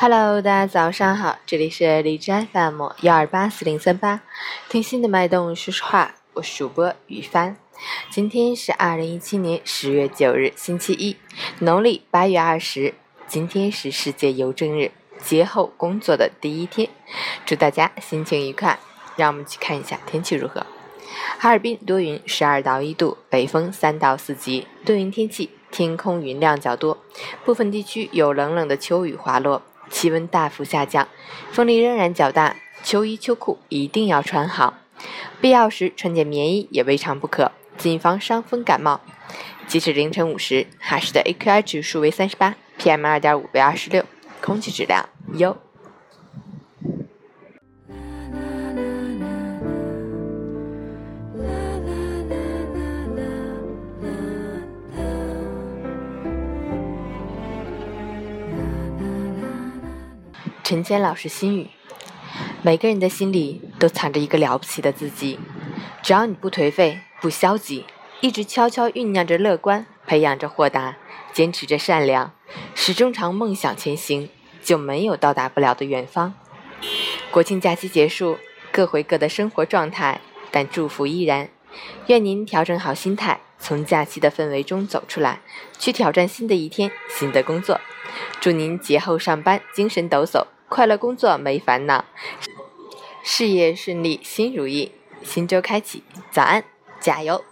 Hello，大家早上好，这里是荔枝 FM 幺二八四零三八，听心的脉动说实话，我是主播于帆。今天是二零一七年十月九日，星期一，农历八月二十，今天是世界邮政日，节后工作的第一天，祝大家心情愉快。让我们去看一下天气如何。哈尔滨多云，十二到一度，北风三到四级，多云天气，天空云量较多，部分地区有冷冷的秋雨滑落，气温大幅下降，风力仍然较大，秋衣秋裤一定要穿好，必要时穿件棉衣也未尝不可，谨防伤风感冒。截止凌晨五时，哈市的 AQI 指数为三十八，PM 二点五为二十六，空气质量优。陈坚老师心语：每个人的心里都藏着一个了不起的自己，只要你不颓废、不消极，一直悄悄酝酿着乐观，培养着豁达，坚持着善良，始终朝梦想前行，就没有到达不了的远方。国庆假期结束，各回各的生活状态，但祝福依然。愿您调整好心态，从假期的氛围中走出来，去挑战新的一天、新的工作。祝您节后上班精神抖擞。快乐工作没烦恼，事业顺利心如意，新周开启，早安，加油！